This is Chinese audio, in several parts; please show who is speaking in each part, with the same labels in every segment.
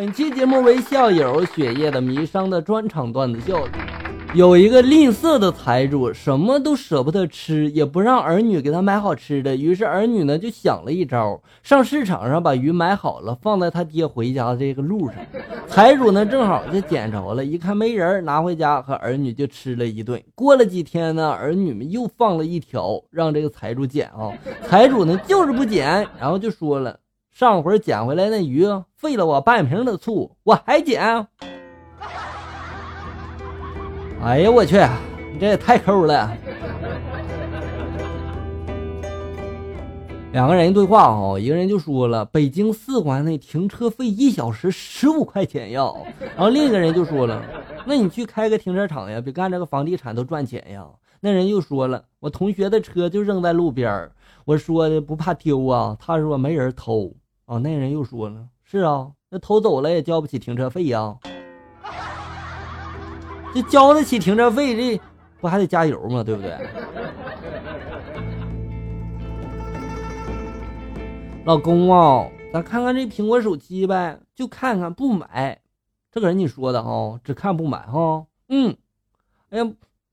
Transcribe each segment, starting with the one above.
Speaker 1: 本期节目为校友雪夜的迷伤的专场段子秀。有一个吝啬的财主，什么都舍不得吃，也不让儿女给他买好吃的。于是儿女呢就想了一招，上市场上把鱼买好了，放在他爹回家的这个路上。财主呢正好就捡着了，一看没人，拿回家和儿女就吃了一顿。过了几天呢，儿女们又放了一条，让这个财主捡啊。财主呢就是不捡，然后就说了。上回捡回来那鱼费了我半瓶的醋，我还捡。哎呀，我去，你这也太抠了。两个人对话哈，一个人就说了：“北京四环内停车费一小时十五块钱呀。”然后另一个人就说了：“那你去开个停车场呀，比干这个房地产都赚钱呀。”那人又说了：“我同学的车就扔在路边我说的不怕丢啊。”他说没人偷。哦，那人又说了：“是啊，那偷走了也交不起停车费呀，这交得起停车费，这不还得加油吗？对不对？”老公啊，咱看看这苹果手机呗，就看看不买。这个人你说的哈，只看不买哈。嗯，哎呀，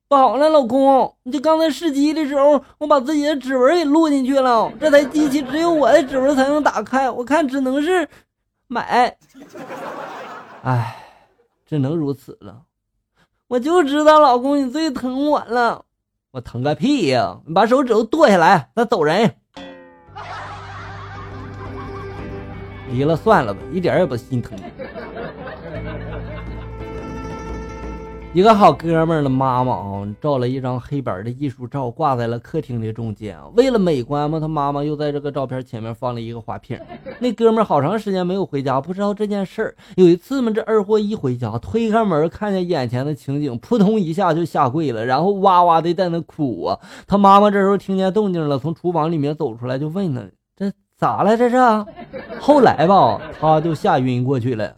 Speaker 1: 不好了，老公，你就刚才试机的时候，我把自己的指纹给录进去了，这台机器只有我的指纹才能打开，我看只能是买。哎，只能如此了。我就知道，老公你最疼我了。我疼个屁呀！你把手指头剁下来，咱走人。离了算了吧，一点也不心疼。一个好哥们儿的妈妈啊，照了一张黑板的艺术照，挂在了客厅的中间。为了美观嘛，他妈妈又在这个照片前面放了一个花瓶。那哥们儿好长时间没有回家，不知道这件事儿。有一次嘛，这二货一回家，推开门，看见眼前的情景，扑通一下就下跪了，然后哇哇的在那哭啊。他妈妈这时候听见动静了，从厨房里面走出来，就问他：“这咋了？这是？”后来吧，他就吓晕过去了。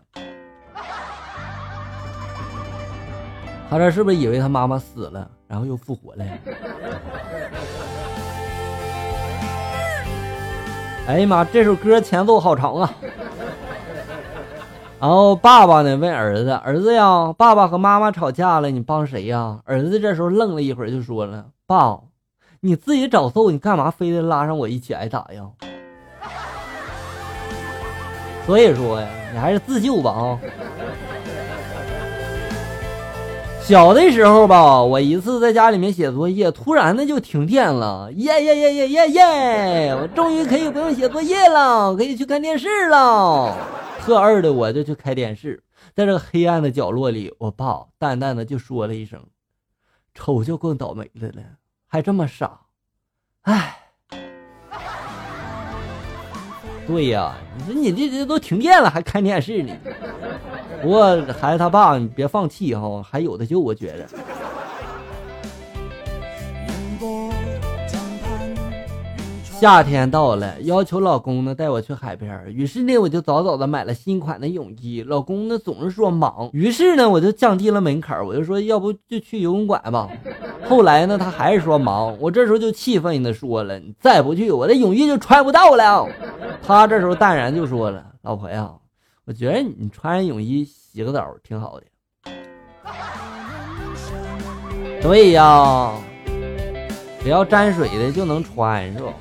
Speaker 1: 他这是不是以为他妈妈死了，然后又复活了？哎呀妈，这首歌前奏好长啊！然后爸爸呢问儿子：“儿子呀，爸爸和妈妈吵架了，你帮谁呀？”儿子这时候愣了一会儿，就说了：“爸，你自己找揍，你干嘛非得拉上我一起挨打呀？” 所以说呀，你还是自救吧啊！小的时候吧，我一次在家里面写作业，突然的就停电了，耶耶耶耶耶耶！我终于可以不用写作业了，可以去看电视了。特二的我就去开电视，在这个黑暗的角落里，我爸淡淡的就说了一声：“瞅就更倒霉的了，还这么傻。”哎。对呀，你说你这这都停电了还看电视呢？不过孩子他爸，你别放弃哈，还有的救，我觉得。夏天到了，要求老公呢带我去海边于是呢，我就早早的买了新款的泳衣。老公呢总是说忙，于是呢我就降低了门槛我就说要不就去游泳馆吧。后来呢他还是说忙，我这时候就气愤的说了，你再不去，我的泳衣就穿不到了。他这时候淡然就说了，老婆呀，我觉得你穿泳衣洗个澡挺好的。对呀。只要沾水的就能穿，是吧？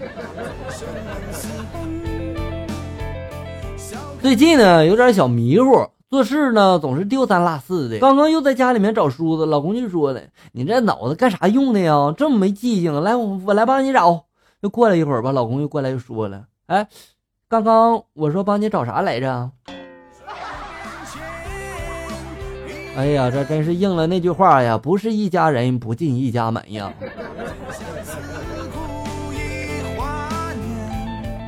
Speaker 1: 最近呢有点小迷糊，做事呢总是丢三落四的。刚刚又在家里面找梳子，老公就说了：“你这脑子干啥用的呀？这么没记性！来，我我来帮你找。”又过了一会儿吧，老公又过来又说了：“哎，刚刚我说帮你找啥来着？”哎呀，这真是应了那句话呀，不是一家人不进一家门呀。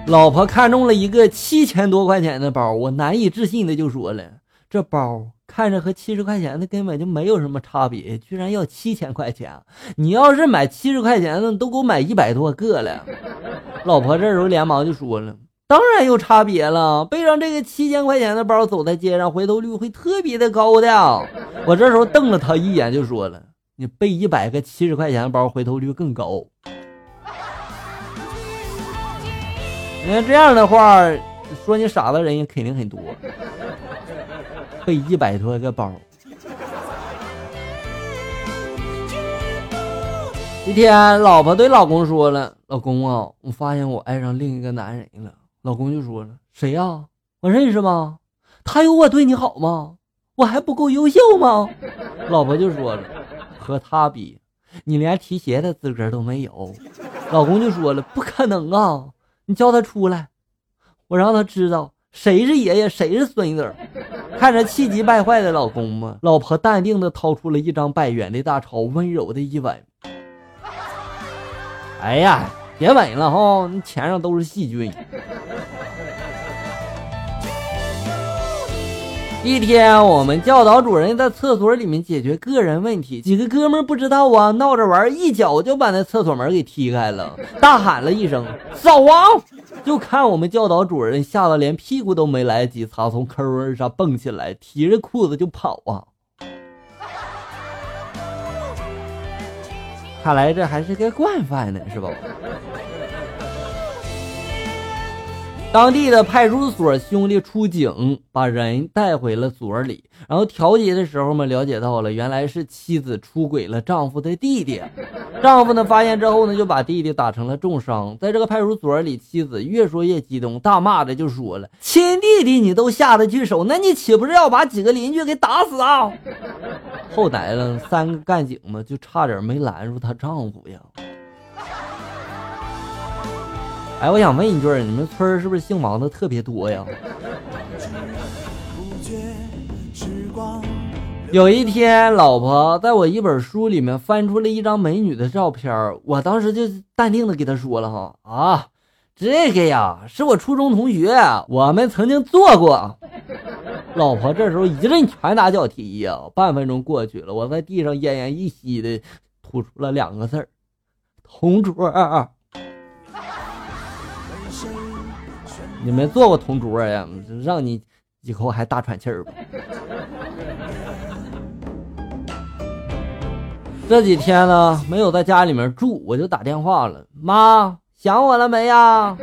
Speaker 1: 老婆看中了一个七千多块钱的包，我难以置信的就说了：“这包看着和七十块钱的根本就没有什么差别，居然要七千块钱！你要是买七十块钱的，都给我买一百多个了。”老婆这时候连忙就说了。当然有差别了，背上这个七千块钱的包，走在街上回头率会特别的高的。我这时候瞪了他一眼，就说了：“你背一百个七十块钱的包，回头率更高。”你看这样的话，说你傻的人也肯定很多。背一百多个包。一天，老婆对老公说了：“老公啊，我发现我爱上另一个男人了。”老公就说了：“谁呀？我认识吗？他有我对你好吗？我还不够优秀吗？”老婆就说了：“和他比，你连提鞋的资格都没有。”老公就说了：“不可能啊！你叫他出来，我让他知道谁是爷爷，谁是孙子。”看着气急败坏的老公嘛，老婆淡定的掏出了一张百元的大钞，温柔的一吻。哎呀，别吻了哈，你钱上都是细菌。一天，我们教导主任在厕所里面解决个人问题，几个哥们不知道啊，闹着玩，一脚就把那厕所门给踢开了，大喊了一声“扫王”，就看我们教导主任吓得连屁股都没来得及擦，从坑上蹦起来，提着裤子就跑啊。看来这还是个惯犯呢，是吧？当地的派出所兄弟出警，把人带回了所里。然后调解的时候嘛，了解到了，原来是妻子出轨了丈夫的弟弟。丈夫呢发现之后呢，就把弟弟打成了重伤。在这个派出所里，妻子越说越激动，大骂着就说了：“亲弟弟你都下得去手，那你岂不是要把几个邻居给打死啊？” 后来呢，三个干警嘛，就差点没拦住她丈夫呀。哎，我想问一句，你们村是不是姓王的特别多呀？有一天，老婆在我一本书里面翻出了一张美女的照片，我当时就淡定的给她说了哈啊，这个呀是我初中同学，我们曾经做过。老婆这时候一阵拳打脚踢呀，半分钟过去了，我在地上奄奄一息的吐出了两个字儿：同桌。你们做过同桌呀？让你以后还大喘气儿吧。这几天呢，没有在家里面住，我就打电话了。妈，想我了没呀？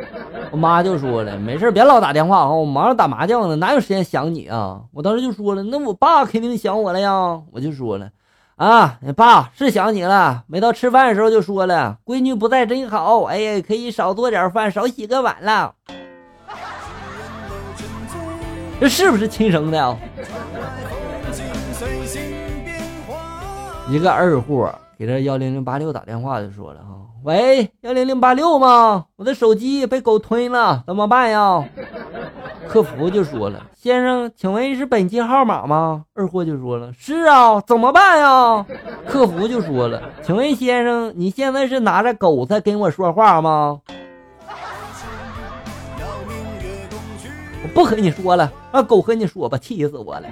Speaker 1: 我妈就说了，没事别老打电话啊，我忙着打麻将呢，哪有时间想你啊？我当时就说了，那我爸肯定想我了呀。我就说了，啊，爸是想你了，每到吃饭的时候就说了，闺女不在真好，哎呀，可以少做点饭，少洗个碗了。这是不是亲生的啊？一个二货给这幺零零八六打电话就说了哈，喂，幺零零八六吗？我的手机被狗吞了，怎么办呀？客服就说了，先生，请问是本机号码吗？二货就说了，是啊，怎么办呀？客服就说了，请问先生，你现在是拿着狗在跟我说话吗？不和你说了，让狗和你说吧，气死我了。